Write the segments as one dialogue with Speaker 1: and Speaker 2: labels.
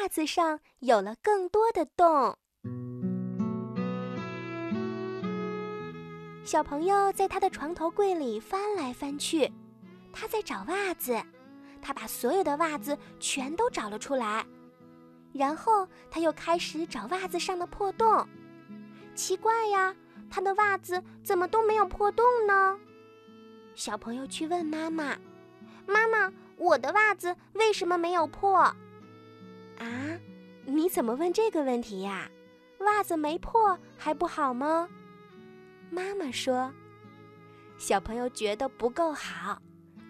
Speaker 1: 袜子上有了更多的洞。小朋友在他的床头柜里翻来翻去，他在找袜子。他把所有的袜子全都找了出来，然后他又开始找袜子上的破洞。奇怪呀，他的袜子怎么都没有破洞呢？小朋友去问妈妈：“妈妈，我的袜子为什么没有破？”啊，你怎么问这个问题呀？袜子没破还不好吗？妈妈说：“小朋友觉得不够好，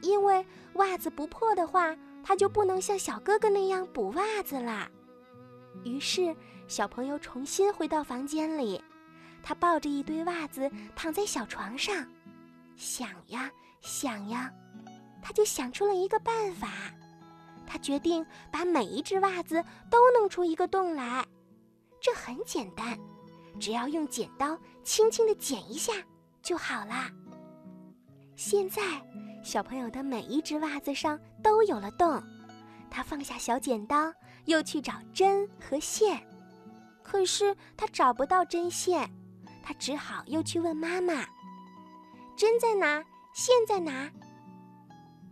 Speaker 1: 因为袜子不破的话，他就不能像小哥哥那样补袜子啦。”于是，小朋友重新回到房间里，他抱着一堆袜子躺在小床上。想呀想呀，他就想出了一个办法。他决定把每一只袜子都弄出一个洞来。这很简单，只要用剪刀轻轻地剪一下就好啦。现在，小朋友的每一只袜子上都有了洞。他放下小剪刀，又去找针和线。可是他找不到针线，他只好又去问妈妈。针在哪？线在哪？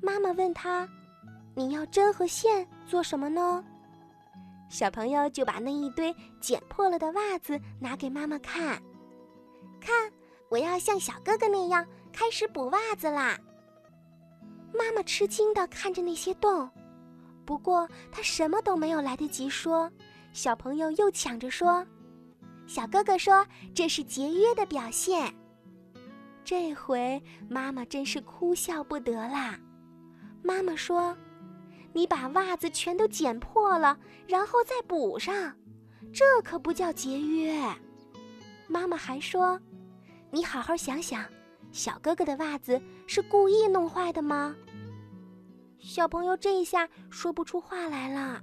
Speaker 1: 妈妈问他：“你要针和线做什么呢？”小朋友就把那一堆剪破了的袜子拿给妈妈看，看，我要像小哥哥那样开始补袜子啦。妈妈吃惊地看着那些洞，不过她什么都没有来得及说，小朋友又抢着说：“小哥哥说这是节约的表现。”这回妈妈真是哭笑不得啦。妈妈说：“你把袜子全都剪破了，然后再补上，这可不叫节约。”妈妈还说：“你好好想想，小哥哥的袜子是故意弄坏的吗？”小朋友这一下说不出话来了，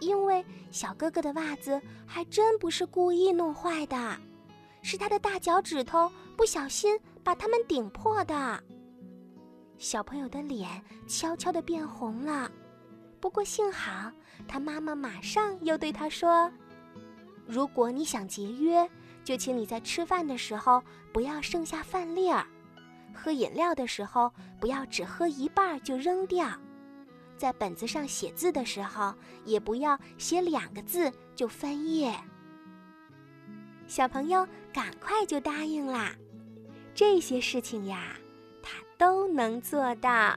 Speaker 1: 因为小哥哥的袜子还真不是故意弄坏的。是他的大脚趾头不小心把它们顶破的。小朋友的脸悄悄地变红了，不过幸好他妈妈马上又对他说：“如果你想节约，就请你在吃饭的时候不要剩下饭粒儿，喝饮料的时候不要只喝一半就扔掉，在本子上写字的时候也不要写两个字就翻页。”小朋友赶快就答应啦，这些事情呀，都能做到。